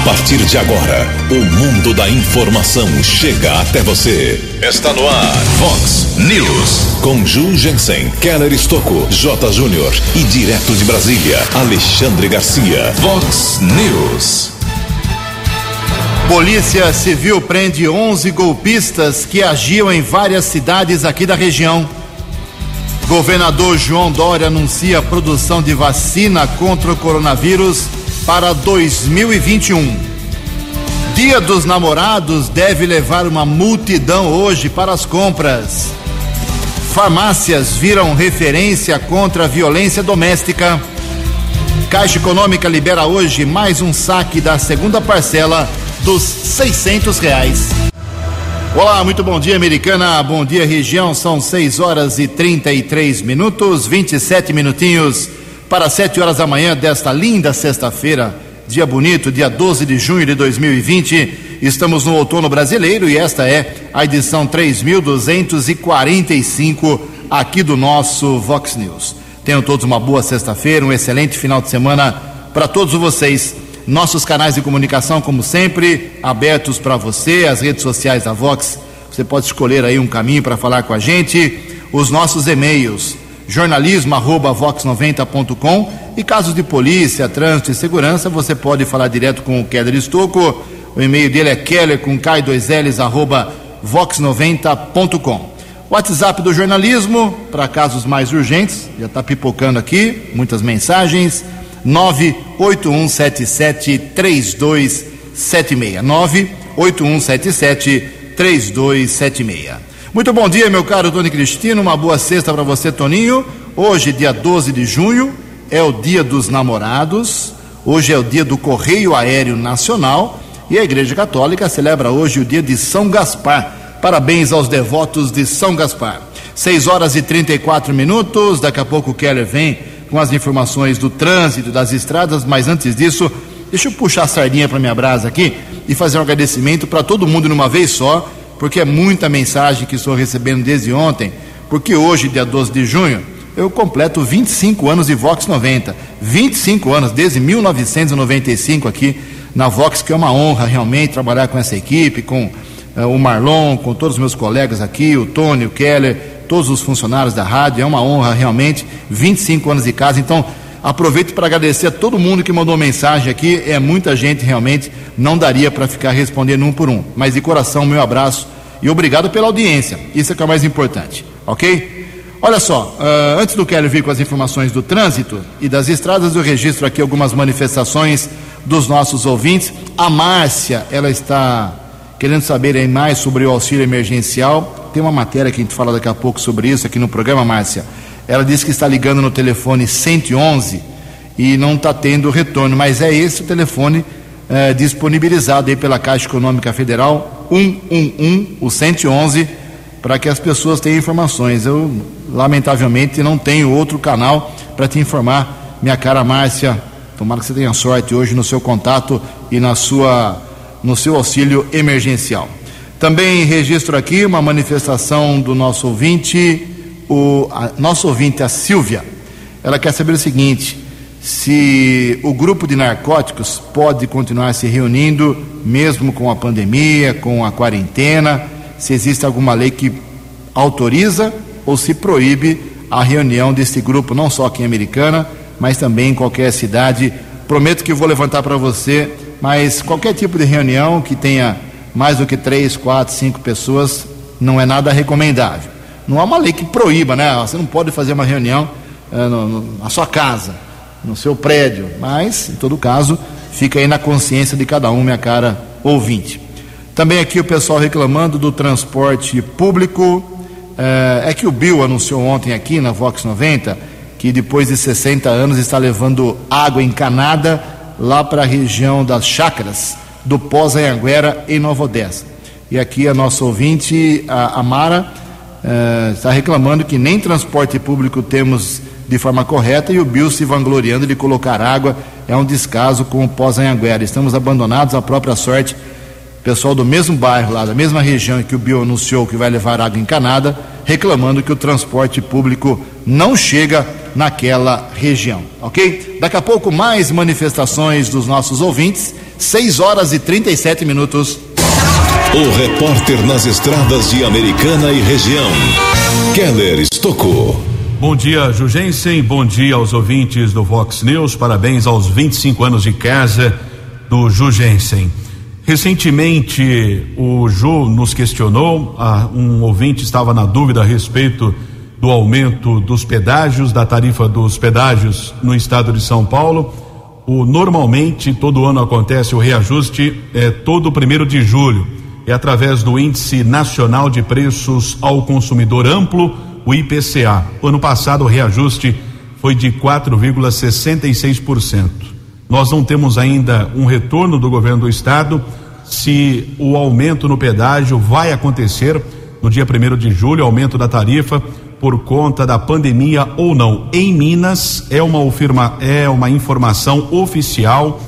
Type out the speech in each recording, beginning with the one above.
A partir de agora, o mundo da informação chega até você. Está no ar, Fox News. Com Ju Jensen, Keller Estocco, J. Júnior e direto de Brasília, Alexandre Garcia. Fox News. Polícia Civil prende 11 golpistas que agiam em várias cidades aqui da região. Governador João Dória anuncia a produção de vacina contra o coronavírus para 2021. Dia dos Namorados deve levar uma multidão hoje para as compras. Farmácias viram referência contra a violência doméstica. Caixa Econômica libera hoje mais um saque da segunda parcela dos 600 reais. Olá, muito bom dia, americana. Bom dia, região. São 6 horas e 33 minutos, 27 minutinhos para 7 horas da manhã desta linda sexta-feira. Dia bonito, dia 12 de junho de 2020. Estamos no outono brasileiro e esta é a edição 3245 aqui do nosso Vox News. Tenham todos uma boa sexta-feira, um excelente final de semana para todos vocês. Nossos canais de comunicação, como sempre, abertos para você, as redes sociais da Vox. Você pode escolher aí um caminho para falar com a gente. Os nossos e-mails, jornalismo@vox90.com e casos de polícia, trânsito e segurança, você pode falar direto com o Keller Estocco. O e-mail dele é keller com k2ls arroba vox90.com. WhatsApp do jornalismo para casos mais urgentes, já está pipocando aqui, muitas mensagens. 981773276. 981773276. Muito bom dia, meu caro Tony Cristino. Uma boa sexta para você, Toninho. Hoje, dia 12 de junho, é o dia dos namorados. Hoje é o dia do Correio Aéreo Nacional. E a Igreja Católica celebra hoje o dia de São Gaspar. Parabéns aos devotos de São Gaspar. 6 horas e 34 minutos. Daqui a pouco o Keller vem com as informações do trânsito, das estradas, mas antes disso, deixa eu puxar a sardinha para minha brasa aqui e fazer um agradecimento para todo mundo numa vez só, porque é muita mensagem que estou recebendo desde ontem, porque hoje, dia 12 de junho, eu completo 25 anos de Vox 90. 25 anos, desde 1995 aqui na Vox, que é uma honra realmente trabalhar com essa equipe, com uh, o Marlon, com todos os meus colegas aqui, o Tony, o Keller, todos os funcionários da rádio, é uma honra realmente, 25 anos de casa, então aproveito para agradecer a todo mundo que mandou mensagem aqui, é muita gente realmente, não daria para ficar respondendo um por um, mas de coração, meu abraço e obrigado pela audiência, isso é que é o mais importante, ok? Olha só, uh, antes do Kelly vir com as informações do trânsito e das estradas, eu registro aqui algumas manifestações dos nossos ouvintes. A Márcia, ela está querendo saber aí mais sobre o auxílio emergencial. Tem uma matéria que a gente fala daqui a pouco sobre isso aqui no programa, Márcia. Ela disse que está ligando no telefone 111 e não está tendo retorno, mas é esse o telefone eh, disponibilizado aí pela Caixa Econômica Federal, 111, o 111, para que as pessoas tenham informações. Eu, lamentavelmente, não tenho outro canal para te informar, minha cara Márcia. Tomara que você tenha sorte hoje no seu contato e na sua, no seu auxílio emergencial. Também registro aqui uma manifestação do nosso ouvinte, o nosso ouvinte, a Silvia. Ela quer saber o seguinte: se o grupo de narcóticos pode continuar se reunindo, mesmo com a pandemia, com a quarentena, se existe alguma lei que autoriza ou se proíbe a reunião desse grupo, não só aqui em Americana, mas também em qualquer cidade. Prometo que vou levantar para você, mas qualquer tipo de reunião que tenha mais do que três, quatro, cinco pessoas não é nada recomendável. Não há uma lei que proíba, né? Você não pode fazer uma reunião é, no, no, na sua casa, no seu prédio, mas, em todo caso, fica aí na consciência de cada um, minha cara ouvinte. Também aqui o pessoal reclamando do transporte público. É, é que o Bill anunciou ontem aqui na Vox 90 que depois de 60 anos está levando água encanada lá para a região das chácaras do Pós-Anhanguera, em Nova Odessa. E aqui a nossa ouvinte, a, a Mara, está reclamando que nem transporte público temos de forma correta e o Bill se vangloriando de colocar água. É um descaso com o Pós-Anhanguera. Estamos abandonados à própria sorte. Pessoal do mesmo bairro, lá da mesma região que o Bill anunciou que vai levar água encanada, reclamando que o transporte público não chega naquela região, ok? Daqui a pouco mais manifestações dos nossos ouvintes 6 horas e 37 minutos. O repórter nas estradas de Americana e região, Keller Estocou. Bom dia, Jugensen. Bom dia aos ouvintes do Vox News. Parabéns aos 25 anos de casa do Jugensen. Recentemente, o Ju nos questionou, ah, um ouvinte estava na dúvida a respeito do aumento dos pedágios, da tarifa dos pedágios no estado de São Paulo. O, normalmente, todo ano acontece o reajuste é, todo primeiro de julho. É através do Índice Nacional de Preços ao Consumidor Amplo, o IPCA. Ano passado, o reajuste foi de 4,66%. Nós não temos ainda um retorno do governo do estado se o aumento no pedágio vai acontecer no dia 1 de julho, aumento da tarifa por conta da pandemia ou não. Em Minas é uma, ufirma, é uma informação oficial.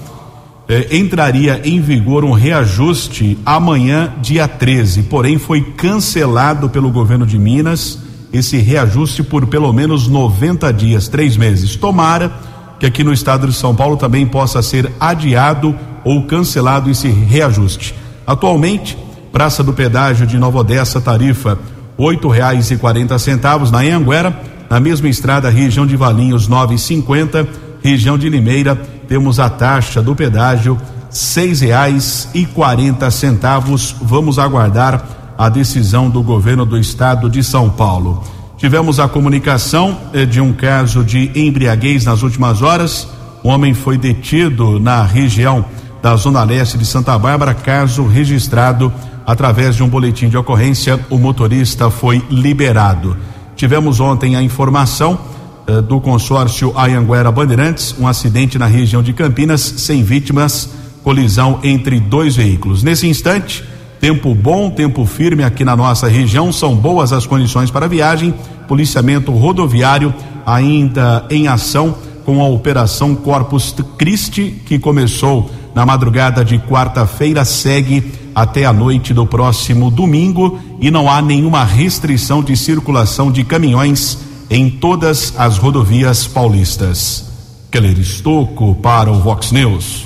É, entraria em vigor um reajuste amanhã, dia 13, porém foi cancelado pelo governo de Minas esse reajuste por pelo menos 90 dias, três meses. Tomara que aqui no estado de São Paulo também possa ser adiado ou cancelado esse reajuste. Atualmente, Praça do Pedágio de Nova Odessa, tarifa oito reais e quarenta centavos na Anguera, na mesma estrada, região de Valinhos nove e cinquenta, região de Limeira, temos a taxa do pedágio seis reais e quarenta centavos. Vamos aguardar a decisão do governo do estado de São Paulo. Tivemos a comunicação eh, de um caso de embriaguez nas últimas horas. O homem foi detido na região da Zona Leste de Santa Bárbara, caso registrado através de um boletim de ocorrência, o motorista foi liberado. Tivemos ontem a informação eh, do consórcio Ayanguera Bandeirantes, um acidente na região de Campinas, sem vítimas, colisão entre dois veículos. Nesse instante, tempo bom, tempo firme aqui na nossa região, são boas as condições para viagem, policiamento rodoviário ainda em ação com a operação Corpus Christi, que começou na madrugada de quarta-feira, segue até a noite do próximo domingo e não há nenhuma restrição de circulação de caminhões em todas as rodovias paulistas. Keller Estocco para o Vox News.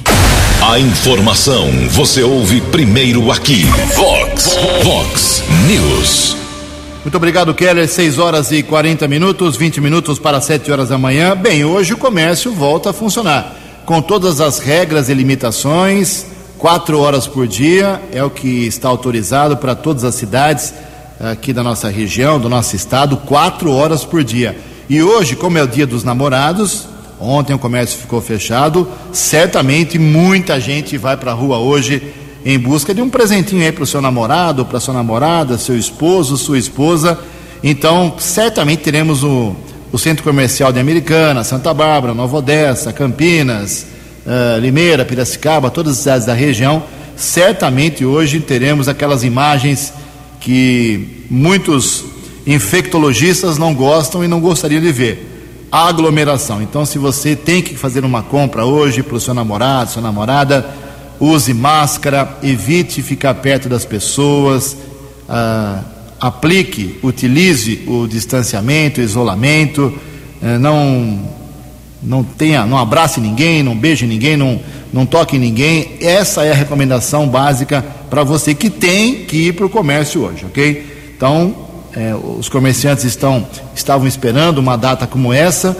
A informação você ouve primeiro aqui. Vox, Vox News. Muito obrigado, Keller. 6 horas e 40 minutos, 20 minutos para 7 horas da manhã. Bem, hoje o comércio volta a funcionar com todas as regras e limitações quatro horas por dia é o que está autorizado para todas as cidades aqui da nossa região, do nosso estado, quatro horas por dia. E hoje, como é o dia dos namorados, ontem o comércio ficou fechado, certamente muita gente vai para a rua hoje em busca de um presentinho aí para o seu namorado, para sua namorada, seu esposo, sua esposa. Então, certamente teremos o, o Centro Comercial de Americana, Santa Bárbara, Nova Odessa, Campinas, uh, Limeira, Piracicaba, todas as cidades da região, certamente hoje teremos aquelas imagens que muitos infectologistas não gostam e não gostariam de ver. A aglomeração. Então, se você tem que fazer uma compra hoje para o seu namorado, sua namorada, use máscara, evite ficar perto das pessoas, uh, aplique, utilize o distanciamento, o isolamento, uh, não não tenha, não abrace ninguém, não beije ninguém, não, não toque ninguém. Essa é a recomendação básica para você que tem que ir para o comércio hoje, ok? Então, é, os comerciantes estão, estavam esperando uma data como essa,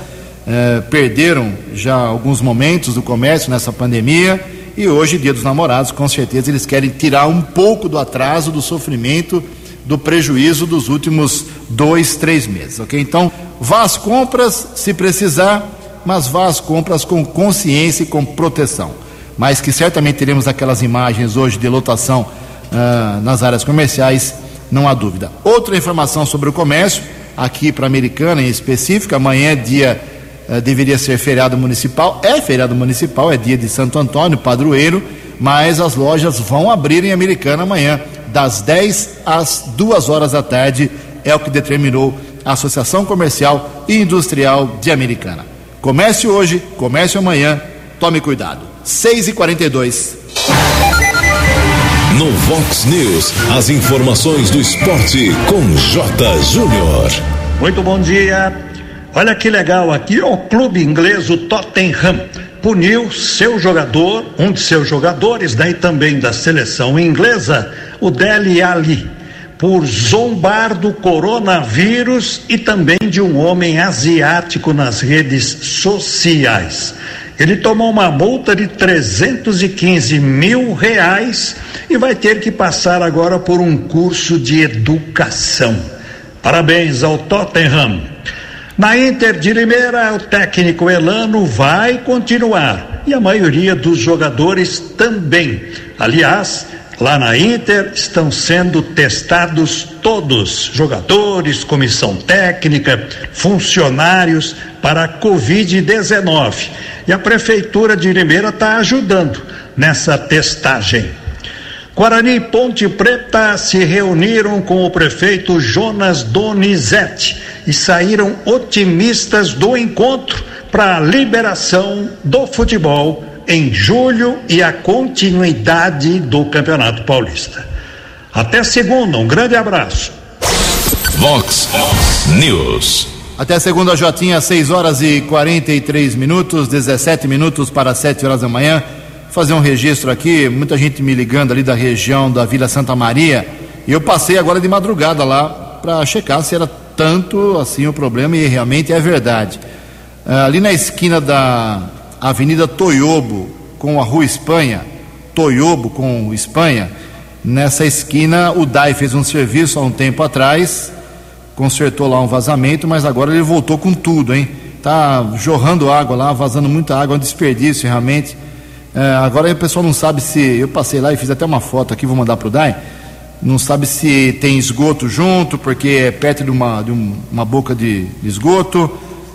é, perderam já alguns momentos do comércio nessa pandemia e hoje, Dia dos Namorados, com certeza eles querem tirar um pouco do atraso, do sofrimento, do prejuízo dos últimos dois, três meses, ok? Então, vá às compras, se precisar mas vá às compras com consciência e com proteção. Mas que certamente teremos aquelas imagens hoje de lotação uh, nas áreas comerciais, não há dúvida. Outra informação sobre o comércio, aqui para a Americana em específico, amanhã é dia, uh, deveria ser feriado municipal, é feriado municipal, é dia de Santo Antônio, padroeiro, mas as lojas vão abrir em Americana amanhã, das 10 às 2 horas da tarde, é o que determinou a Associação Comercial e Industrial de Americana. Comece hoje, comece amanhã, tome cuidado. 6 e 42 No Vox News, as informações do esporte com J. Júnior. Muito bom dia. Olha que legal, aqui é o clube inglês, o Tottenham puniu seu jogador, um de seus jogadores, daí também da seleção inglesa, o Dele Ali, por zombar do coronavírus e também de um homem asiático nas redes sociais. Ele tomou uma multa de 315 mil reais e vai ter que passar agora por um curso de educação. Parabéns ao Tottenham. Na Inter de Limeira, o técnico Elano vai continuar e a maioria dos jogadores também. Aliás, lá na Inter estão sendo testados todos, jogadores, comissão técnica, funcionários para a Covid-19. E a Prefeitura de Limeira está ajudando nessa testagem. Guarani e Ponte Preta se reuniram com o prefeito Jonas Donizete e saíram otimistas do encontro para a liberação do futebol em julho e a continuidade do Campeonato Paulista. Até segunda, um grande abraço. Vox News. Até segunda, Jotinha, 6 horas e 43 minutos, 17 minutos para 7 horas da manhã fazer um registro aqui, muita gente me ligando ali da região da Vila Santa Maria, e eu passei agora de madrugada lá para checar se era tanto assim o problema, e realmente é verdade. Uh, ali na esquina da Avenida Toyobo com a Rua Espanha, Toyobo com Espanha, nessa esquina o DAI fez um serviço há um tempo atrás, consertou lá um vazamento, mas agora ele voltou com tudo, hein? Tá jorrando água lá, vazando muita água, um desperdício realmente. É, agora o pessoal não sabe se. Eu passei lá e fiz até uma foto aqui, vou mandar para o DAI. Não sabe se tem esgoto junto, porque é perto de uma, de um, uma boca de, de, esgoto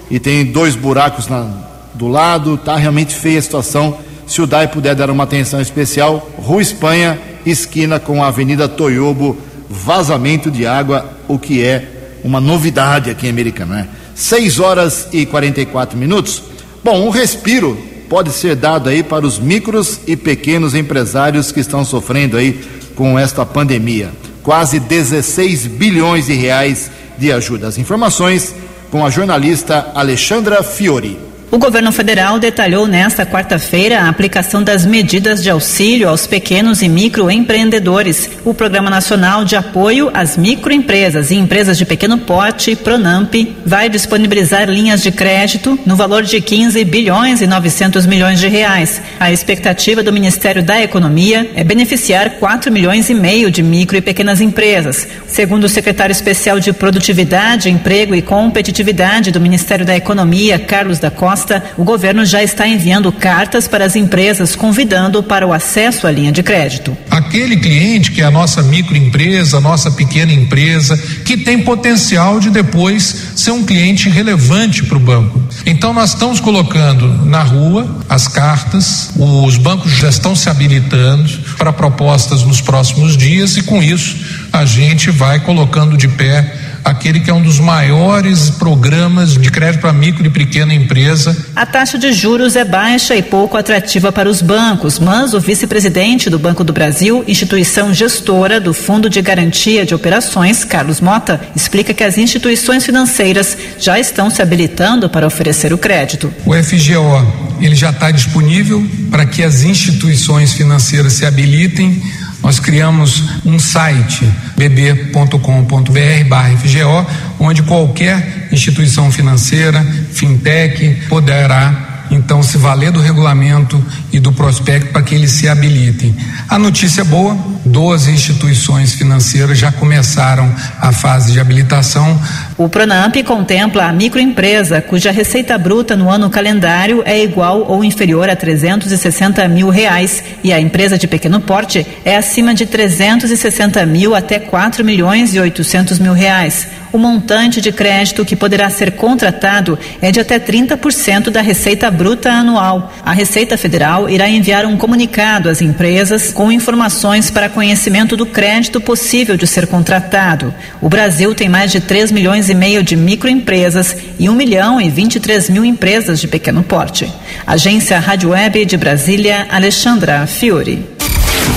e tem dois buracos na, do lado. Tá realmente feia a situação. Se o DAI puder dar uma atenção especial, Rua Espanha, esquina com a Avenida Toyobo, vazamento de água, o que é uma novidade aqui em Americana, né? 6 horas e 44 minutos. Bom, um respiro pode ser dado aí para os micros e pequenos empresários que estão sofrendo aí com esta pandemia. Quase 16 bilhões de reais de ajuda. As informações com a jornalista Alexandra Fiori. O governo federal detalhou nesta quarta-feira a aplicação das medidas de auxílio aos pequenos e microempreendedores. O Programa Nacional de Apoio às Microempresas e Empresas de Pequeno Porte, Pronamp, vai disponibilizar linhas de crédito no valor de 15 bilhões e 900 milhões de reais. A expectativa do Ministério da Economia é beneficiar 4 milhões e meio de micro e pequenas empresas. Segundo o secretário especial de Produtividade, Emprego e Competitividade do Ministério da Economia, Carlos da Costa, resposta, o governo já está enviando cartas para as empresas convidando para o acesso à linha de crédito. Aquele cliente que é a nossa microempresa, a nossa pequena empresa, que tem potencial de depois ser um cliente relevante para o banco. Então nós estamos colocando na rua as cartas, os bancos já estão se habilitando para propostas nos próximos dias e com isso a gente vai colocando de pé aquele que é um dos maiores programas de crédito para micro e pequena empresa. A taxa de juros é baixa e pouco atrativa para os bancos, mas o vice-presidente do Banco do Brasil, instituição gestora do Fundo de Garantia de Operações, Carlos Mota, explica que as instituições financeiras já estão se habilitando para oferecer o crédito. O FGO, ele já está disponível para que as instituições financeiras se habilitem nós criamos um site bb.com.br/fgo, onde qualquer instituição financeira, fintech, poderá então se valer do regulamento e do prospecto para que eles se habilitem. A notícia é boa, 12 instituições financeiras já começaram a fase de habilitação. O Pronamp contempla a microempresa cuja receita bruta no ano calendário é igual ou inferior a 360 mil reais e a empresa de pequeno porte é acima de 360 mil até 4 milhões e 800 mil reais. O montante de crédito que poderá ser contratado é de até 30% da receita bruta anual. A Receita Federal irá enviar um comunicado às empresas com informações para conhecimento do crédito possível de ser contratado. O Brasil tem mais de 3 milhões e meio de microempresas e 1 milhão e 23 mil empresas de pequeno porte. Agência Rádio Web de Brasília, Alexandra Fiore.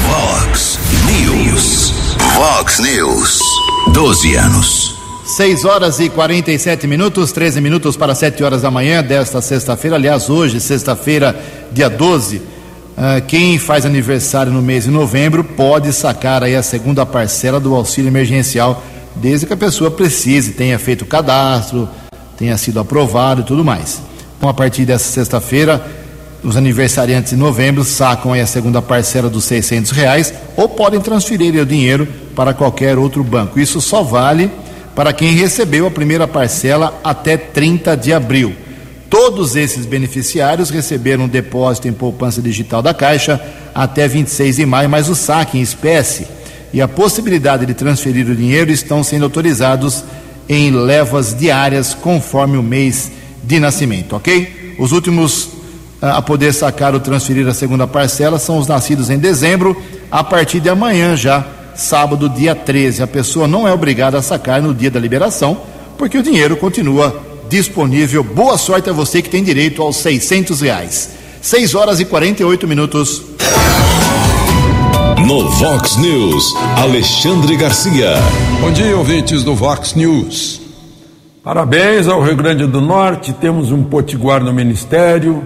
Vox News. Vox News. 12 anos. 6 horas e 47 minutos, 13 minutos para 7 horas da manhã desta sexta-feira. Aliás, hoje, sexta-feira, dia 12, uh, quem faz aniversário no mês de novembro pode sacar aí a segunda parcela do auxílio emergencial, desde que a pessoa precise, tenha feito o cadastro, tenha sido aprovado e tudo mais. Então, a partir dessa sexta-feira, os aniversariantes de novembro sacam aí a segunda parcela dos 600 reais ou podem transferir o dinheiro para qualquer outro banco. Isso só vale para quem recebeu a primeira parcela até 30 de abril. Todos esses beneficiários receberam um depósito em poupança digital da Caixa até 26 de maio, mas o saque em espécie e a possibilidade de transferir o dinheiro estão sendo autorizados em levas diárias conforme o mês de nascimento, ok? Os últimos a poder sacar ou transferir a segunda parcela são os nascidos em dezembro, a partir de amanhã já, sábado, dia 13. A pessoa não é obrigada a sacar no dia da liberação, porque o dinheiro continua disponível. Boa sorte a você que tem direito aos 600 reais. 6 horas e 48 minutos. No Vox News, Alexandre Garcia. Bom dia, ouvintes do Vox News. Parabéns ao Rio Grande do Norte, temos um potiguar no Ministério,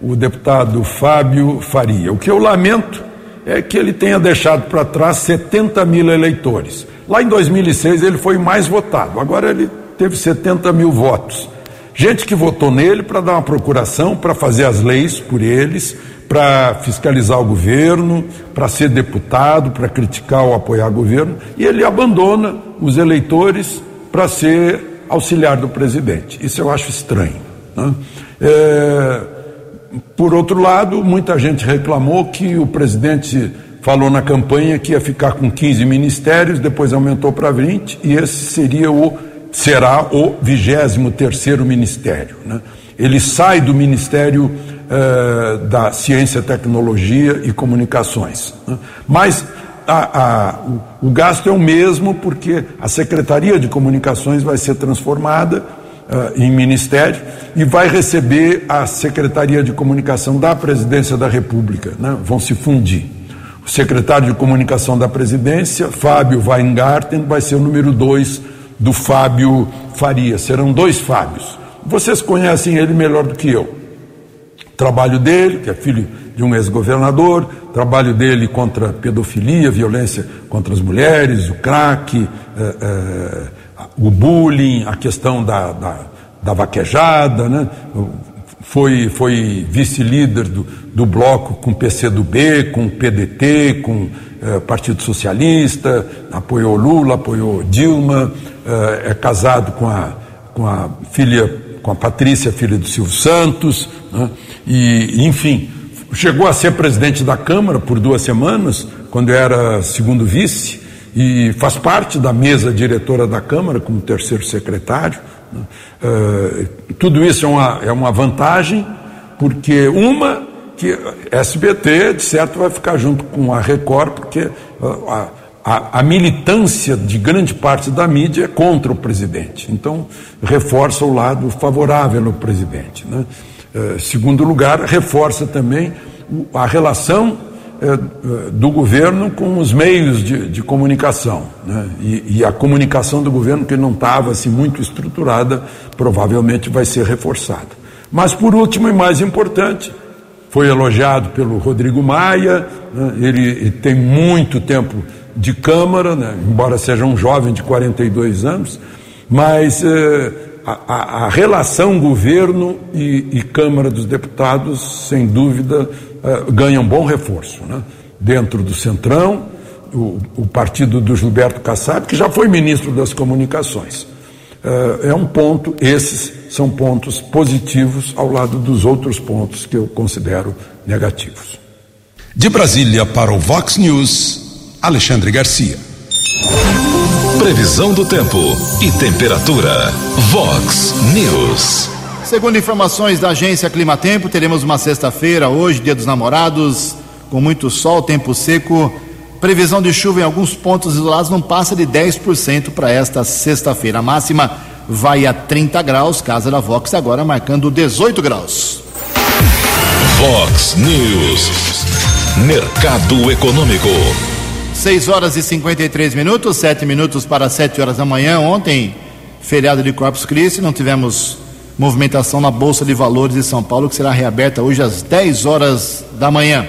o deputado Fábio Faria. O que eu lamento é que ele tenha deixado para trás 70 mil eleitores. Lá em 2006 ele foi mais votado, agora ele teve 70 mil votos. Gente que votou nele para dar uma procuração, para fazer as leis por eles, para fiscalizar o governo, para ser deputado, para criticar ou apoiar o governo, e ele abandona os eleitores para ser auxiliar do presidente. Isso eu acho estranho. Né? É por outro lado, muita gente reclamou que o presidente falou na campanha que ia ficar com 15 ministérios, depois aumentou para 20, e esse seria o será o 23 terceiro ministério. Né? Ele sai do Ministério eh, da Ciência, Tecnologia e Comunicações. Né? Mas a, a, o, o gasto é o mesmo porque a Secretaria de Comunicações vai ser transformada uh, em ministério e vai receber a Secretaria de Comunicação da Presidência da República, né? vão se fundir. O secretário de Comunicação da Presidência, Fábio Weingarten, vai ser o número dois do Fábio Faria. Serão dois Fábios. Vocês conhecem ele melhor do que eu. Trabalho dele, que é filho de um ex-governador, trabalho dele contra pedofilia, violência contra as mulheres, o crack, eh, eh, o bullying, a questão da, da, da vaquejada, né? foi, foi vice-líder do, do bloco com PCdoB, com PDT, com eh, Partido Socialista, apoiou Lula, apoiou Dilma, é casado com a, com a filha, com a Patrícia, filha do Silvio Santos, né? e enfim, chegou a ser presidente da Câmara por duas semanas, quando era segundo vice, e faz parte da mesa diretora da Câmara como terceiro secretário. Uh, tudo isso é uma, é uma vantagem, porque uma, que SBT, de certo, vai ficar junto com a Record, porque a, a, a, militância de grande parte da mídia é contra o presidente. Então, reforça o lado favorável ao presidente. Né? Uh, segundo lugar, reforça também a relação é, é, do governo com os meios de, de comunicação. Né? E, e, a comunicação do governo, que não estava assim, muito estruturada, provavelmente vai ser reforçada. Mas, por último e mais importante, foi elogiado pelo Rodrigo Maia, né? ele, tem muito tempo de Câmara, né? embora seja um jovem de 42 anos, mas é, a, a, relação governo e, e Câmara dos Deputados, sem dúvida, uh, ganha um bom reforço. Né? Dentro do Centrão, o, o, partido do Gilberto Kassab, que já foi ministro das Comunicações. Uh, é um ponto, esses são pontos positivos ao lado dos outros pontos que eu considero negativos. De Brasília para o Vox News, Alexandre Garcia. Previsão do tempo e temperatura. Vox News. Segundo informações da agência Climatempo, teremos uma sexta-feira, hoje, dia dos namorados, com muito sol, tempo seco. Previsão de chuva em alguns pontos isolados não passa de 10% para esta sexta-feira. A máxima vai a 30 graus, casa da Vox agora marcando 18 graus. Vox News. Mercado Econômico. 6 horas e 53 minutos, 7 minutos para 7 horas da manhã. Ontem, feriado de Corpus Christi, não tivemos movimentação na Bolsa de Valores de São Paulo, que será reaberta hoje às 10 horas da manhã.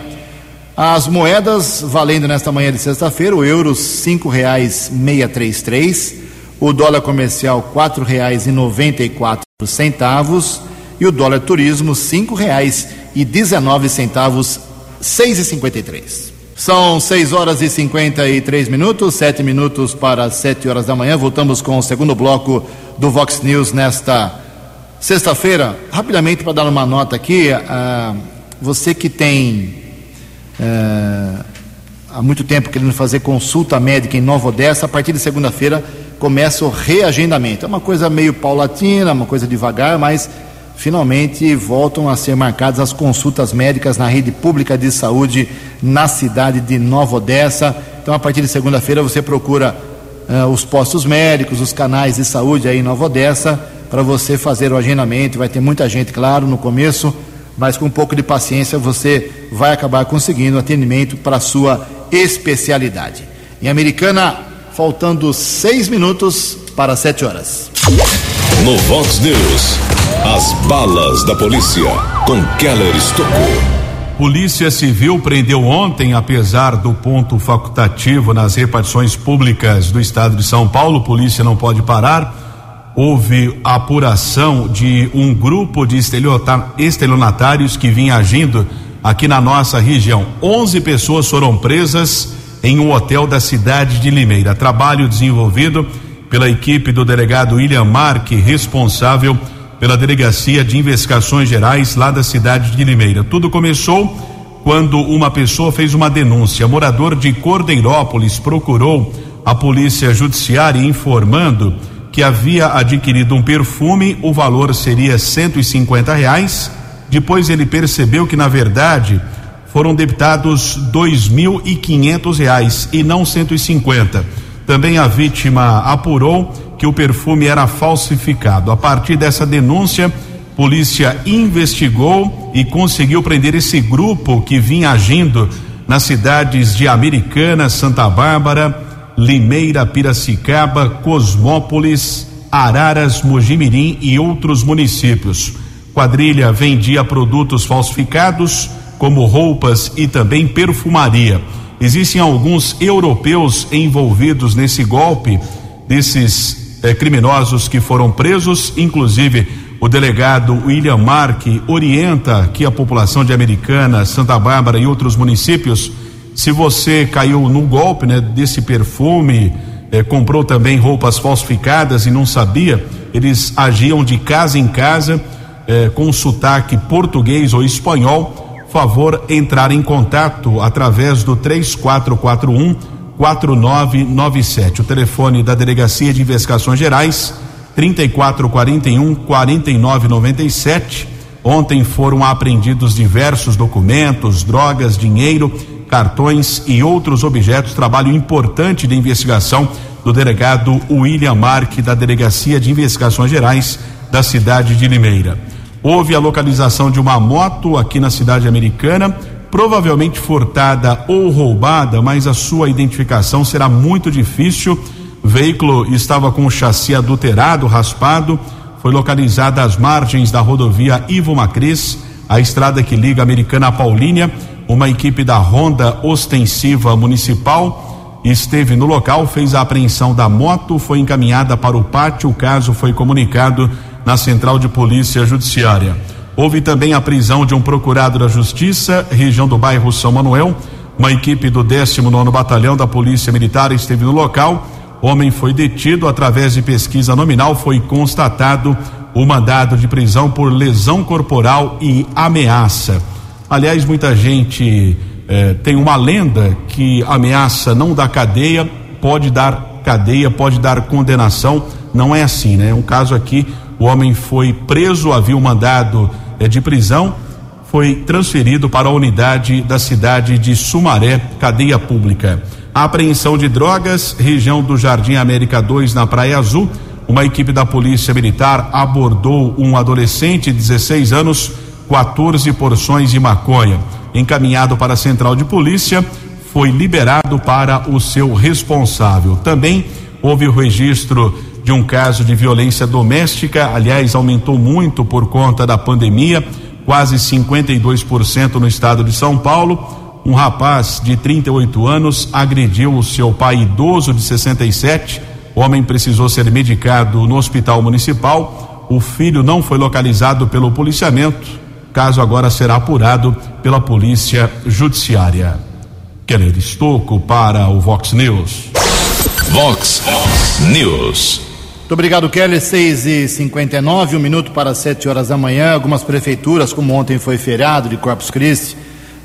As moedas valendo nesta manhã de sexta-feira, o euro cinco reais meia três três, o dólar comercial quatro reais e o dólar turismo reais e três. São seis horas e cinquenta e três minutos, sete minutos para sete horas da manhã. Voltamos com o segundo bloco do Vox News nesta sexta-feira. Rapidamente para dar uma nota aqui, uh, você que tem uh, há muito tempo querendo fazer consulta médica em Nova Odessa, a partir de segunda-feira começa o reagendamento. É uma coisa meio paulatina, uma coisa devagar, mas finalmente voltam a ser marcadas as consultas médicas na rede pública de saúde na cidade de Nova Odessa. Então, a partir de segunda-feira, você procura uh, os postos médicos, os canais de saúde aí em Nova Odessa, para você fazer o agendamento. Vai ter muita gente, claro, no começo, mas com um pouco de paciência você vai acabar conseguindo atendimento para sua especialidade. Em Americana, faltando seis minutos para sete horas. No Vox News, as balas da polícia com Keller Estocou. Polícia Civil prendeu ontem, apesar do ponto facultativo nas repartições públicas do estado de São Paulo, polícia não pode parar. Houve apuração de um grupo de estelionatários que vinha agindo aqui na nossa região. 11 pessoas foram presas em um hotel da cidade de Limeira. Trabalho desenvolvido pela equipe do delegado William Marque, responsável pela Delegacia de Investigações Gerais lá da cidade de Limeira. Tudo começou quando uma pessoa fez uma denúncia. Morador de Cordeirópolis procurou a Polícia Judiciária informando que havia adquirido um perfume, o valor seria 150 reais. Depois ele percebeu que, na verdade, foram debitados dois mil e quinhentos reais e não 150. Também a vítima apurou que o perfume era falsificado. A partir dessa denúncia, polícia investigou e conseguiu prender esse grupo que vinha agindo nas cidades de Americana, Santa Bárbara, Limeira, Piracicaba, Cosmópolis, Araras, Mojimirim e outros municípios. Quadrilha vendia produtos falsificados como roupas e também perfumaria. Existem alguns europeus envolvidos nesse golpe desses eh, criminosos que foram presos, inclusive o delegado William Mark orienta que a população de Americana, Santa Bárbara e outros municípios, se você caiu no golpe né, desse perfume, eh, comprou também roupas falsificadas e não sabia, eles agiam de casa em casa eh, com sotaque português ou espanhol favor entrar em contato através do 3441 4997. O telefone da Delegacia de Investigações Gerais 3441 4997. Ontem foram apreendidos diversos documentos, drogas, dinheiro, cartões e outros objetos. Trabalho importante de investigação do delegado William Mark da Delegacia de Investigações Gerais da cidade de Limeira. Houve a localização de uma moto aqui na cidade americana, provavelmente furtada ou roubada, mas a sua identificação será muito difícil. O veículo estava com o chassi adulterado, raspado, foi localizada às margens da rodovia Ivo Macris, a estrada que liga a Americana a Paulínia. Uma equipe da Honda Ostensiva Municipal esteve no local, fez a apreensão da moto, foi encaminhada para o pátio. O caso foi comunicado na Central de Polícia Judiciária. Houve também a prisão de um procurado da Justiça, região do bairro São Manuel. Uma equipe do 19 Batalhão da Polícia Militar esteve no local. Homem foi detido através de pesquisa nominal. Foi constatado o mandado de prisão por lesão corporal e ameaça. Aliás, muita gente eh, tem uma lenda que ameaça não dá cadeia, pode dar cadeia, pode dar condenação. Não é assim, né? Um caso aqui o homem foi preso, havia um mandado eh, de prisão, foi transferido para a unidade da cidade de Sumaré, cadeia pública. A apreensão de drogas, região do Jardim América 2, na Praia Azul. Uma equipe da Polícia Militar abordou um adolescente de 16 anos, 14 porções de maconha. Encaminhado para a central de polícia, foi liberado para o seu responsável. Também houve o registro de um caso de violência doméstica. Aliás, aumentou muito por conta da pandemia, quase 52% no estado de São Paulo. Um rapaz de 38 anos agrediu o seu pai idoso de 67. O homem precisou ser medicado no hospital municipal. O filho não foi localizado pelo policiamento caso agora será apurado pela Polícia Judiciária. Keller Estocco para o Vox News. Vox News. Muito obrigado, Keller. 6 e 59 um minuto para 7 horas da manhã. Algumas prefeituras, como ontem foi feriado de Corpus Christi,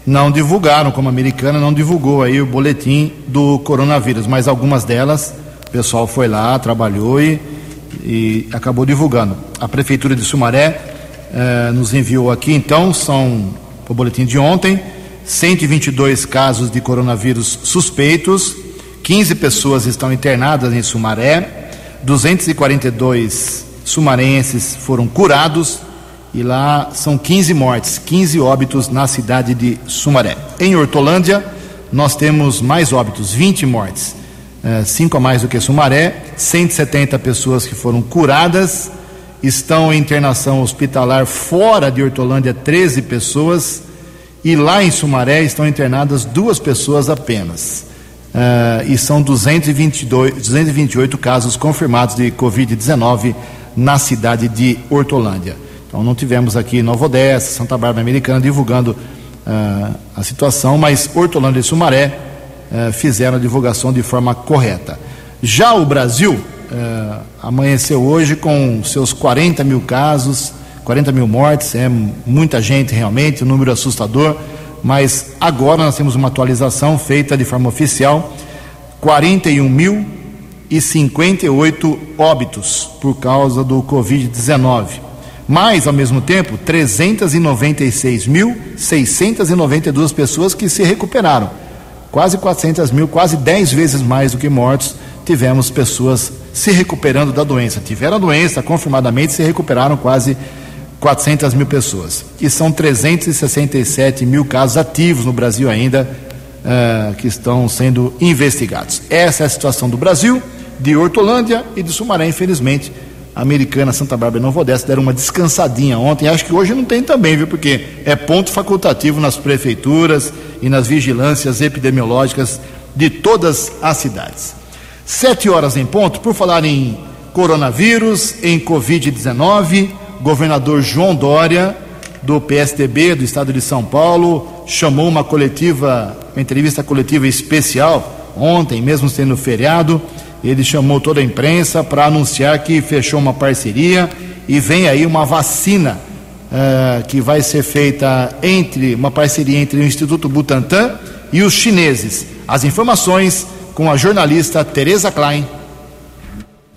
não divulgaram, como a americana, não divulgou aí o boletim do coronavírus, mas algumas delas, o pessoal foi lá, trabalhou e, e acabou divulgando. A Prefeitura de Sumaré eh, nos enviou aqui, então, são o boletim de ontem: 122 casos de coronavírus suspeitos, 15 pessoas estão internadas em Sumaré, 242 sumarenses foram curados e lá são 15 mortes, 15 óbitos na cidade de Sumaré. Em Hortolândia, nós temos mais óbitos, 20 mortes, 5 a mais do que Sumaré, 170 pessoas que foram curadas estão em internação hospitalar fora de Hortolândia 13 pessoas e lá em Sumaré estão internadas duas pessoas apenas. Uh, e são 222, 228 casos confirmados de Covid-19 na cidade de Hortolândia. Então não tivemos aqui Nova Odessa, Santa Bárbara Americana divulgando uh, a situação, mas Hortolândia e Sumaré uh, fizeram a divulgação de forma correta. Já o Brasil amanheceu hoje com seus 40 mil casos, 40 mil mortes, é muita gente realmente, um número assustador, mas agora nós temos uma atualização feita de forma oficial: 41.058 óbitos por causa do Covid-19. Mas, ao mesmo tempo, 396.692 pessoas que se recuperaram. Quase 400 mil, quase 10 vezes mais do que mortos, tivemos pessoas se recuperando da doença. Tiveram a doença, confirmadamente se recuperaram quase 400 mil pessoas. E são 367 mil casos ativos no Brasil ainda uh, que estão sendo investigados. Essa é a situação do Brasil, de Hortolândia e de Sumaré, infelizmente. Americana Santa Bárbara e Nova Odessa deram uma descansadinha ontem. Acho que hoje não tem também, viu? Porque é ponto facultativo nas prefeituras e nas vigilâncias epidemiológicas de todas as cidades. Sete horas em ponto, por falar em coronavírus, em Covid-19, governador João Dória, do PSDB do estado de São Paulo, chamou uma coletiva, uma entrevista coletiva especial ontem, mesmo sendo feriado. Ele chamou toda a imprensa para anunciar que fechou uma parceria e vem aí uma vacina uh, que vai ser feita entre uma parceria entre o Instituto Butantan e os chineses. As informações com a jornalista Tereza Klein.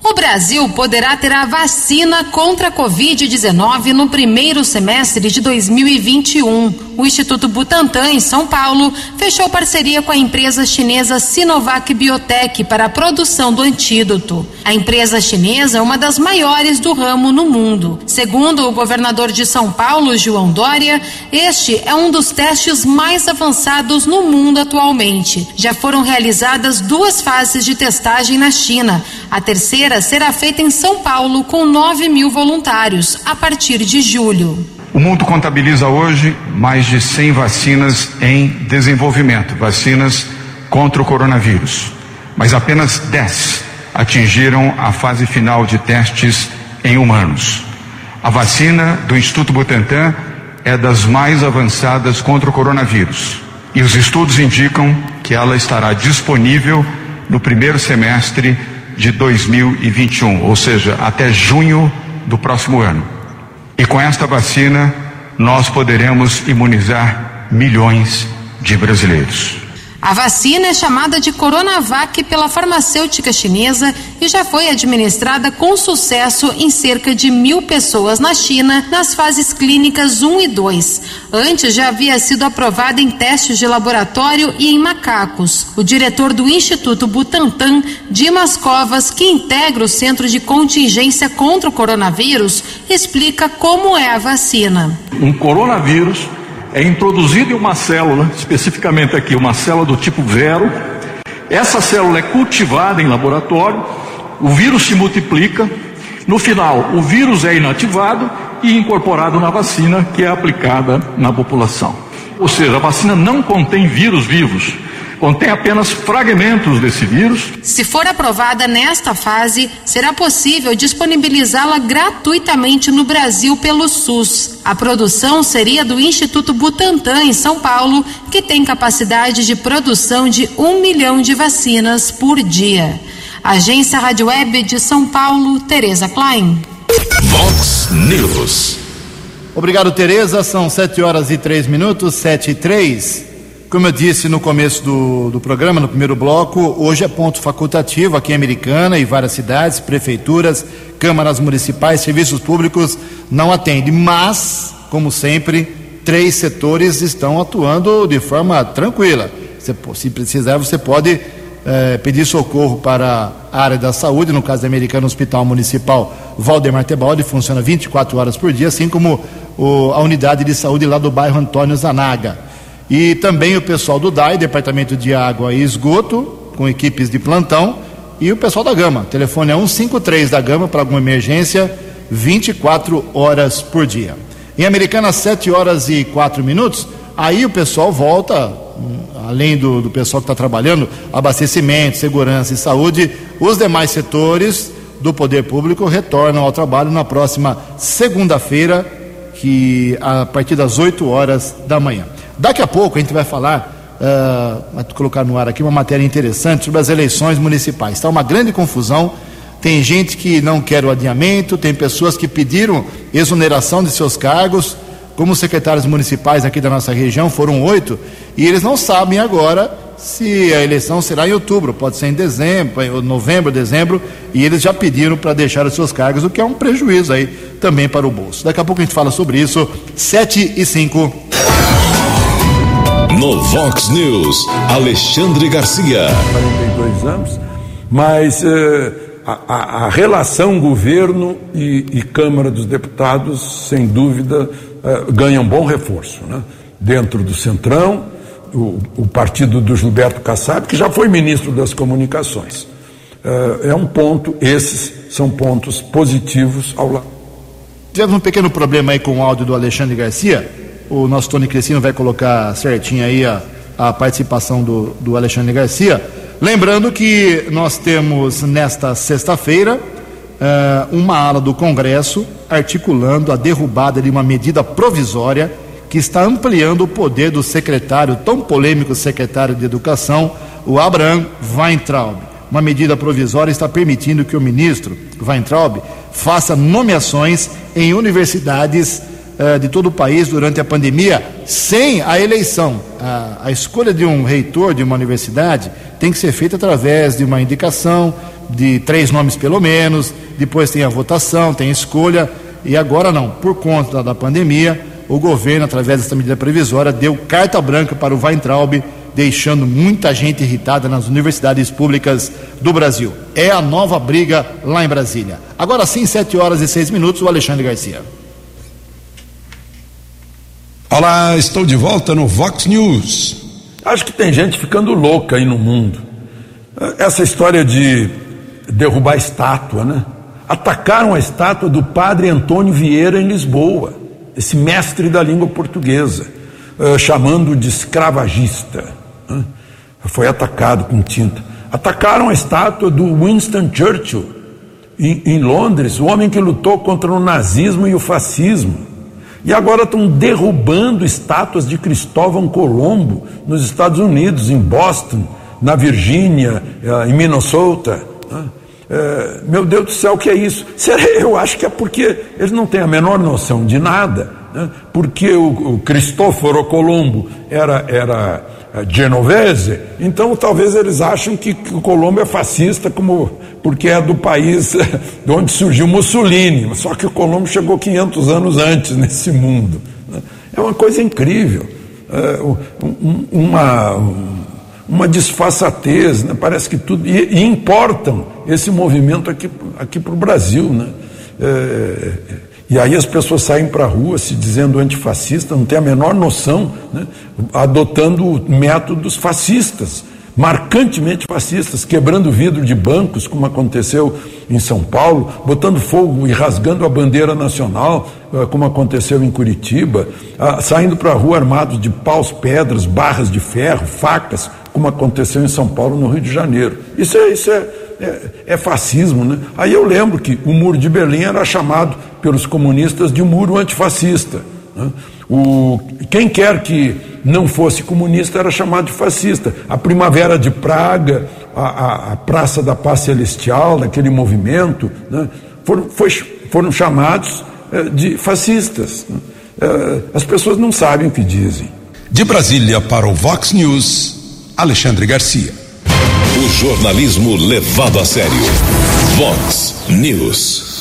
O Brasil poderá ter a vacina contra a Covid-19 no primeiro semestre de 2021. O Instituto Butantan, em São Paulo, fechou parceria com a empresa chinesa Sinovac Biotech para a produção do antídoto. A empresa chinesa é uma das maiores do ramo no mundo. Segundo o governador de São Paulo, João Dória, este é um dos testes mais avançados no mundo atualmente. Já foram realizadas duas fases de testagem na China. A terceira será feita em São Paulo com 9 mil voluntários a partir de julho. O mundo contabiliza hoje mais de 100 vacinas em desenvolvimento, vacinas contra o coronavírus. Mas apenas 10 atingiram a fase final de testes em humanos. A vacina do Instituto Butantan é das mais avançadas contra o coronavírus. E os estudos indicam que ela estará disponível no primeiro semestre de 2021, ou seja, até junho do próximo ano. E com esta vacina, nós poderemos imunizar milhões de brasileiros. A vacina é chamada de Coronavac pela farmacêutica chinesa e já foi administrada com sucesso em cerca de mil pessoas na China nas fases clínicas 1 e 2. Antes já havia sido aprovada em testes de laboratório e em macacos. O diretor do Instituto Butantan, Dimas Covas, que integra o Centro de Contingência contra o Coronavírus, explica como é a vacina. Um coronavírus é introduzido em uma célula, especificamente aqui, uma célula do tipo vero. Essa célula é cultivada em laboratório o vírus se multiplica, no final o vírus é inativado e incorporado na vacina que é aplicada na população. Ou seja, a vacina não contém vírus vivos, contém apenas fragmentos desse vírus. Se for aprovada nesta fase, será possível disponibilizá-la gratuitamente no Brasil pelo SUS. A produção seria do Instituto Butantan, em São Paulo, que tem capacidade de produção de um milhão de vacinas por dia. Agência Rádio Web de São Paulo, Tereza Klein. Vox News. Obrigado, Tereza. São sete horas e três minutos, sete e três. Como eu disse no começo do, do programa, no primeiro bloco, hoje é ponto facultativo aqui em Americana e várias cidades, prefeituras, câmaras municipais, serviços públicos não atendem. Mas, como sempre, três setores estão atuando de forma tranquila. Se precisar, você pode eh, pedir socorro para a área da saúde, no caso da Americana Hospital Municipal Valdemar Tebaldi, funciona 24 horas por dia, assim como o, a unidade de saúde lá do bairro Antônio Zanaga. E também o pessoal do DAI, Departamento de Água e Esgoto, com equipes de plantão, e o pessoal da Gama. Telefone é 153 da Gama para alguma emergência, 24 horas por dia. Em Americana, 7 horas e 4 minutos. Aí o pessoal volta, hum, além do, do pessoal que está trabalhando, abastecimento, segurança e saúde, os demais setores do poder público retornam ao trabalho na próxima segunda-feira, que a partir das 8 horas da manhã. Daqui a pouco a gente vai falar, uh, vou colocar no ar aqui uma matéria interessante sobre as eleições municipais. Está uma grande confusão. Tem gente que não quer o adiamento, tem pessoas que pediram exoneração de seus cargos, como secretários municipais aqui da nossa região, foram oito, e eles não sabem agora se a eleição será em outubro, pode ser em dezembro, novembro, dezembro, e eles já pediram para deixar os seus cargos, o que é um prejuízo aí também para o bolso. Daqui a pouco a gente fala sobre isso, sete e cinco. No Vox News, Alexandre Garcia. 42 anos, mas eh, a, a, relação governo e, e, Câmara dos Deputados, sem dúvida, eh, ganham bom reforço. Né? Dentro do Centrão, o, o, partido do Gilberto Kassab, que já foi ministro das Comunicações. Eh, é um ponto, esses são pontos positivos ao lado. Tivemos um pequeno problema aí com o áudio do Alexandre Garcia o nosso Tony Crescino vai colocar certinho aí a, a participação do, do Alexandre Garcia. Lembrando que nós temos nesta sexta-feira uh, uma ala do Congresso articulando a derrubada de uma medida provisória que está ampliando o poder do secretário, tão polêmico secretário de Educação, o Abraham Weintraub. Uma medida provisória está permitindo que o ministro Weintraub faça nomeações em universidades uh, de todo o país durante a pandemia sem a eleição. A, a escolha de um reitor de uma universidade tem que ser feita através de uma indicação de três nomes pelo menos, depois tem a votação, tem a escolha, e agora não, por conta da pandemia, o governo, através dessa medida previsória, deu carta branca para o Weintraub, deixando muita gente irritada nas universidades públicas do Brasil. É a nova briga lá em Brasília. Agora sim, sete horas e seis minutos, o Alexandre Garcia. Olá, estou de volta no Vox News. Acho que tem gente ficando louca aí no mundo. Essa história de derrubar estátua, né? Atacaram a estátua do padre Antônio Vieira em Lisboa, esse mestre da língua portuguesa, uh, chamando de escravagista. Né? Foi atacado com tinta. Atacaram a estátua do Winston Churchill em, em Londres, o homem que lutou contra o nazismo e o fascismo. E agora estão derrubando estátuas de Cristóvão Colombo nos Estados Unidos, em Boston, na Virgínia, eh, em Minnesota. É, meu Deus do céu, o que é isso? Eu acho que é porque eles não têm a menor noção de nada. Né? Porque o, o Cristóforo Colombo era, era eh, genovese, então talvez eles acham que, que o Colombo é fascista como porque é do país de onde surgiu Mussolini, só que o Colombo chegou 500 anos antes nesse mundo. Né? É uma coisa incrível, é uma, uma disfarçatez, né? parece que tudo. E, importam esse movimento aqui, aqui para o Brasil. Né? É, e aí as pessoas saem para a rua se dizendo antifascista, não tem a menor noção, né? adotando métodos fascistas marcantemente fascistas, quebrando vidro de bancos, como aconteceu em São Paulo, botando fogo e rasgando a bandeira nacional, eh, como aconteceu em Curitiba, ah, saindo para a rua armados de paus, pedras, barras de ferro, facas, como aconteceu em São Paulo, no Rio de Janeiro. Isso é, isso é, é, é fascismo, né? Aí eu lembro que o muro de Berlim era chamado pelos comunistas de muro antifascista. Né? O, quem quer que não fosse comunista era chamado de fascista. A Primavera de Praga, a, a, a Praça da Paz Celestial, naquele movimento, né, foram, foi, foram chamados eh, de fascistas. Né. Eh, as pessoas não sabem o que dizem. De Brasília para o Vox News, Alexandre Garcia. O jornalismo levado a sério. Vox News.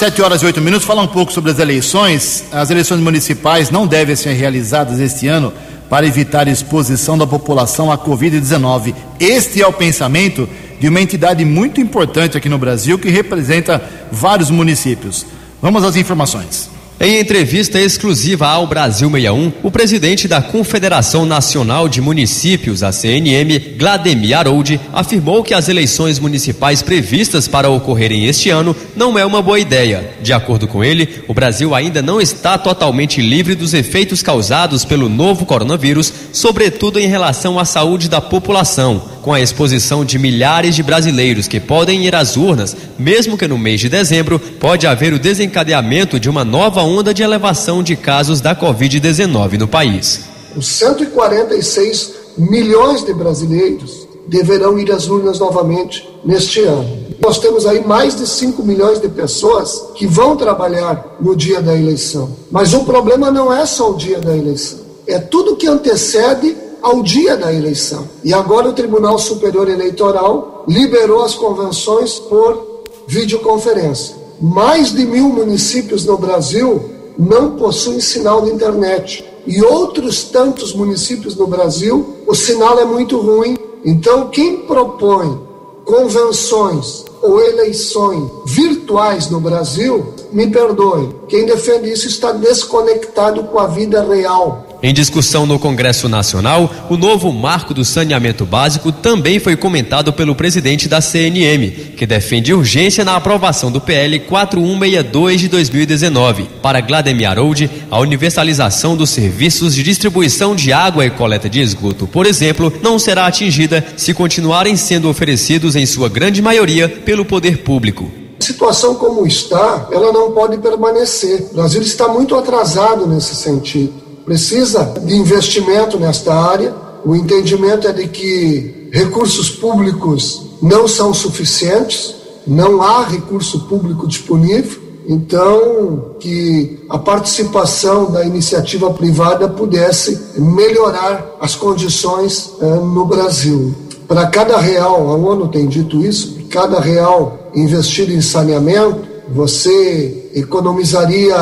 Sete horas e oito minutos. Falar um pouco sobre as eleições. As eleições municipais não devem ser realizadas este ano para evitar exposição da população à Covid-19. Este é o pensamento de uma entidade muito importante aqui no Brasil que representa vários municípios. Vamos às informações. Em entrevista exclusiva ao Brasil 61, o presidente da Confederação Nacional de Municípios, a CNM, Glademir Harold, afirmou que as eleições municipais previstas para ocorrerem este ano não é uma boa ideia. De acordo com ele, o Brasil ainda não está totalmente livre dos efeitos causados pelo novo coronavírus, sobretudo em relação à saúde da população, com a exposição de milhares de brasileiros que podem ir às urnas, mesmo que no mês de dezembro pode haver o desencadeamento de uma nova onda de elevação de casos da Covid-19 no país. Os 146 milhões de brasileiros deverão ir às urnas novamente neste ano. Nós temos aí mais de 5 milhões de pessoas que vão trabalhar no dia da eleição. Mas o problema não é só o dia da eleição, é tudo que antecede ao dia da eleição. E agora o Tribunal Superior Eleitoral liberou as convenções por videoconferência. Mais de mil municípios no Brasil não possuem sinal de internet. E outros tantos municípios no Brasil, o sinal é muito ruim. Então, quem propõe convenções ou eleições virtuais no Brasil, me perdoe, quem defende isso está desconectado com a vida real em discussão no Congresso Nacional, o novo marco do saneamento básico também foi comentado pelo presidente da CNM, que defende urgência na aprovação do PL 4162 de 2019. Para Glademir Harold, a universalização dos serviços de distribuição de água e coleta de esgoto, por exemplo, não será atingida se continuarem sendo oferecidos, em sua grande maioria, pelo poder público. Situação como está, ela não pode permanecer. O Brasil está muito atrasado nesse sentido precisa de investimento nesta área. O entendimento é de que recursos públicos não são suficientes, não há recurso público disponível, então que a participação da iniciativa privada pudesse melhorar as condições eh, no Brasil. Para cada real, a ONU tem dito isso, cada real investido em saneamento, você economizaria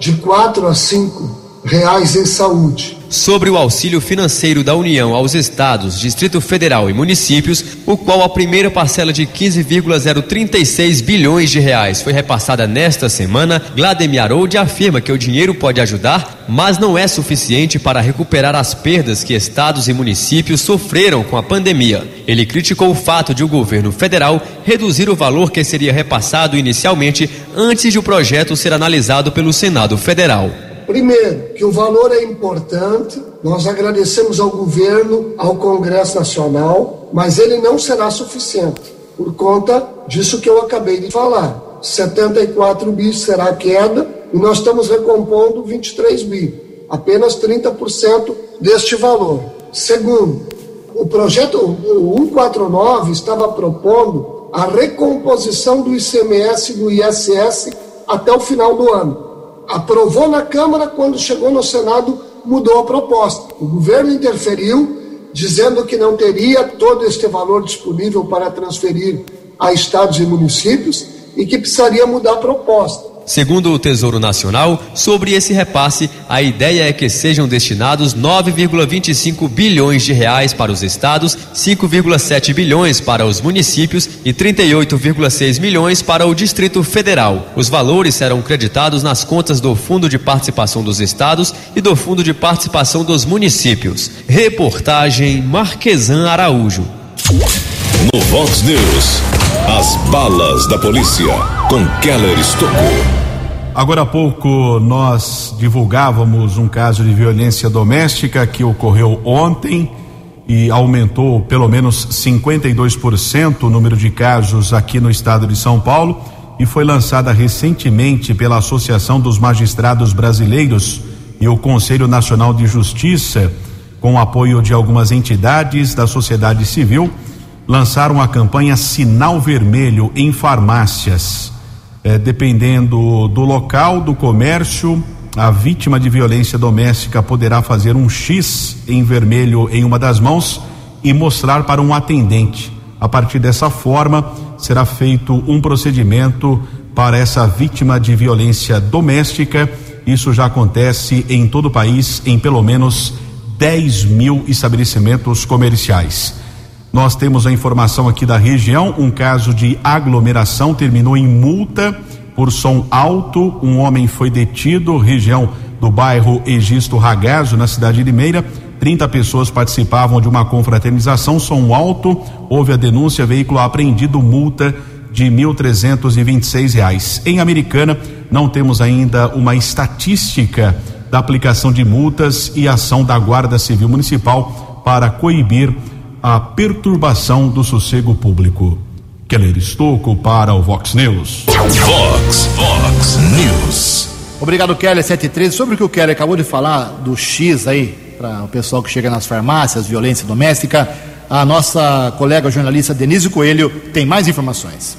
de 4 a 5 reais em saúde. Sobre o auxílio financeiro da União aos estados, Distrito Federal e municípios, o qual a primeira parcela de 15,036 bilhões de reais foi repassada nesta semana, Glademir Harold afirma que o dinheiro pode ajudar, mas não é suficiente para recuperar as perdas que estados e municípios sofreram com a pandemia. Ele criticou o fato de o governo federal reduzir o valor que seria repassado inicialmente antes de o projeto ser analisado pelo Senado Federal. Primeiro, que o valor é importante, nós agradecemos ao governo, ao Congresso Nacional, mas ele não será suficiente, por conta disso que eu acabei de falar. 74 bi será a queda e nós estamos recompondo 23 bi, apenas 30% deste valor. Segundo, o projeto 149 estava propondo a recomposição do ICMS e do ISS até o final do ano aprovou na Câmara, quando chegou no Senado, mudou a proposta. O governo interferiu, dizendo que não teria todo este valor disponível para transferir a estados e municípios e que precisaria mudar a proposta. Segundo o Tesouro Nacional, sobre esse repasse, a ideia é que sejam destinados 9,25 bilhões de reais para os estados, 5,7 bilhões para os municípios e 38,6 milhões para o Distrito Federal. Os valores serão creditados nas contas do Fundo de Participação dos Estados e do Fundo de Participação dos Municípios. Reportagem Marquesan Araújo. No Vox News, as balas da polícia com Keller Estocou. Agora há pouco nós divulgávamos um caso de violência doméstica que ocorreu ontem e aumentou pelo menos 52% o número de casos aqui no estado de São Paulo e foi lançada recentemente pela Associação dos Magistrados Brasileiros e o Conselho Nacional de Justiça, com o apoio de algumas entidades da sociedade civil, lançaram a campanha Sinal Vermelho em farmácias. É, dependendo do local, do comércio, a vítima de violência doméstica poderá fazer um X em vermelho em uma das mãos e mostrar para um atendente. A partir dessa forma, será feito um procedimento para essa vítima de violência doméstica. Isso já acontece em todo o país, em pelo menos 10 mil estabelecimentos comerciais. Nós temos a informação aqui da região: um caso de aglomeração terminou em multa por som alto. Um homem foi detido, região do bairro Egisto Ragazo, na cidade de Limeira. 30 pessoas participavam de uma confraternização, som alto. Houve a denúncia, veículo apreendido, multa de R$ reais. Em Americana, não temos ainda uma estatística da aplicação de multas e ação da Guarda Civil Municipal para coibir a perturbação do sossego público. Keller Estocco para o Vox News. Vox, Vox News. Obrigado, Keller 73. Sobre o que o Keller acabou de falar do X aí, para o pessoal que chega nas farmácias, violência doméstica, a nossa colega jornalista Denise Coelho tem mais informações.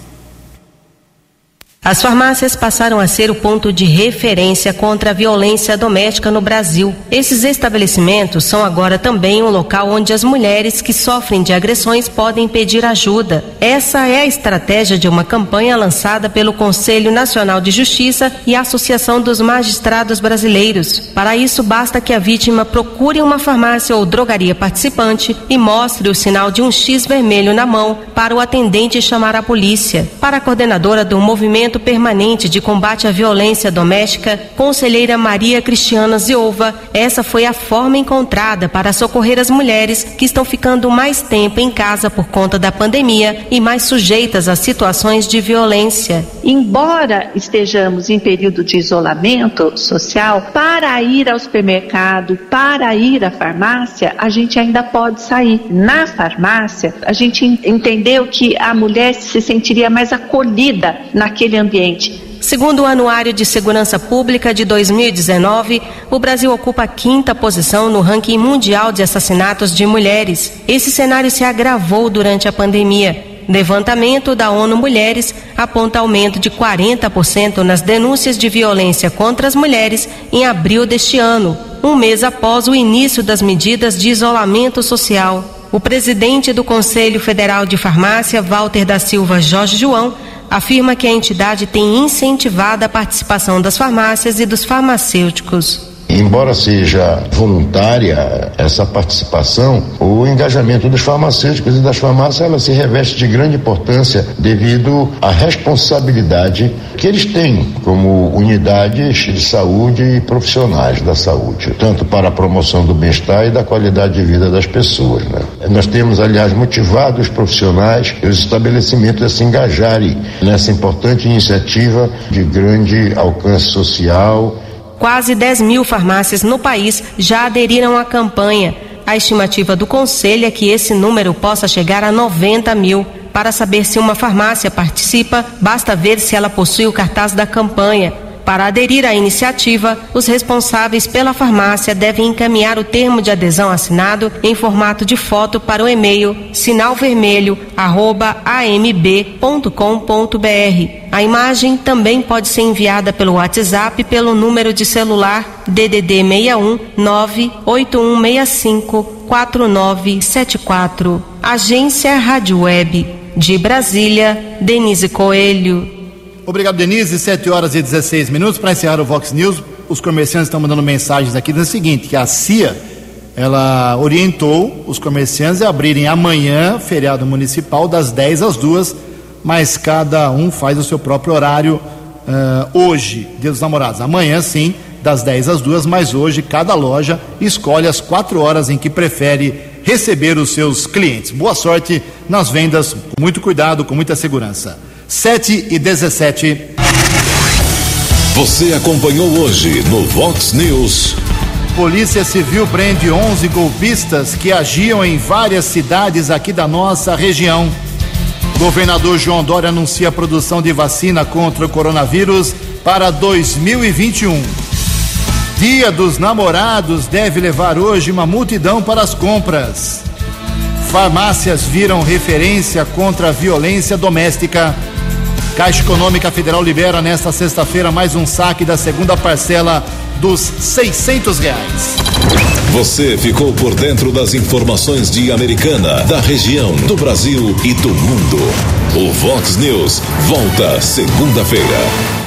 As farmácias passaram a ser o ponto de referência contra a violência doméstica no Brasil. Esses estabelecimentos são agora também um local onde as mulheres que sofrem de agressões podem pedir ajuda. Essa é a estratégia de uma campanha lançada pelo Conselho Nacional de Justiça e a Associação dos Magistrados Brasileiros. Para isso, basta que a vítima procure uma farmácia ou drogaria participante e mostre o sinal de um X vermelho na mão para o atendente chamar a polícia. Para a coordenadora do movimento Permanente de Combate à Violência Doméstica, conselheira Maria Cristiana Ziova, essa foi a forma encontrada para socorrer as mulheres que estão ficando mais tempo em casa por conta da pandemia e mais sujeitas a situações de violência. Embora estejamos em período de isolamento social, para ir ao supermercado, para ir à farmácia, a gente ainda pode sair. Na farmácia, a gente entendeu que a mulher se sentiria mais acolhida naquele ambiente ambiente. Segundo o Anuário de Segurança Pública de 2019, o Brasil ocupa a quinta posição no ranking mundial de assassinatos de mulheres. Esse cenário se agravou durante a pandemia. Levantamento da ONU Mulheres aponta aumento de 40% nas denúncias de violência contra as mulheres em abril deste ano, um mês após o início das medidas de isolamento social. O presidente do Conselho Federal de Farmácia, Walter da Silva Jorge João, afirma que a entidade tem incentivado a participação das farmácias e dos farmacêuticos. Embora seja voluntária essa participação, o engajamento dos farmacêuticos e das farmácias ela se reveste de grande importância devido à responsabilidade que eles têm como unidades de saúde e profissionais da saúde, tanto para a promoção do bem-estar e da qualidade de vida das pessoas. Né? Nós temos, aliás, motivado os profissionais e os estabelecimentos a se engajarem nessa importante iniciativa de grande alcance social Quase 10 mil farmácias no país já aderiram à campanha. A estimativa do Conselho é que esse número possa chegar a 90 mil. Para saber se uma farmácia participa, basta ver se ela possui o cartaz da campanha. Para aderir à iniciativa, os responsáveis pela farmácia devem encaminhar o termo de adesão assinado em formato de foto para o e-mail sinalvermelho@amb.com.br. A imagem também pode ser enviada pelo WhatsApp pelo número de celular DDD 61 98165 4974. Agência Rádio Web de Brasília, Denise Coelho. Obrigado, Denise. 7 horas e 16 minutos. Para encerrar o Vox News, os comerciantes estão mandando mensagens aqui dizendo o seguinte: que a CIA ela orientou os comerciantes a abrirem amanhã, feriado municipal, das 10 às 2, mas cada um faz o seu próprio horário uh, hoje, Dia dos Namorados. Amanhã, sim, das 10 às 2, mas hoje cada loja escolhe as quatro horas em que prefere receber os seus clientes. Boa sorte nas vendas, com muito cuidado, com muita segurança. 7 e 17. Você acompanhou hoje no Vox News. Polícia Civil prende 11 golpistas que agiam em várias cidades aqui da nossa região. Governador João Dória anuncia a produção de vacina contra o coronavírus para 2021. Dia dos Namorados deve levar hoje uma multidão para as compras. Farmácias viram referência contra a violência doméstica. Caixa Econômica Federal libera nesta sexta-feira mais um saque da segunda parcela dos 600 reais. Você ficou por dentro das informações de Americana, da região, do Brasil e do mundo. O Vox News volta segunda-feira.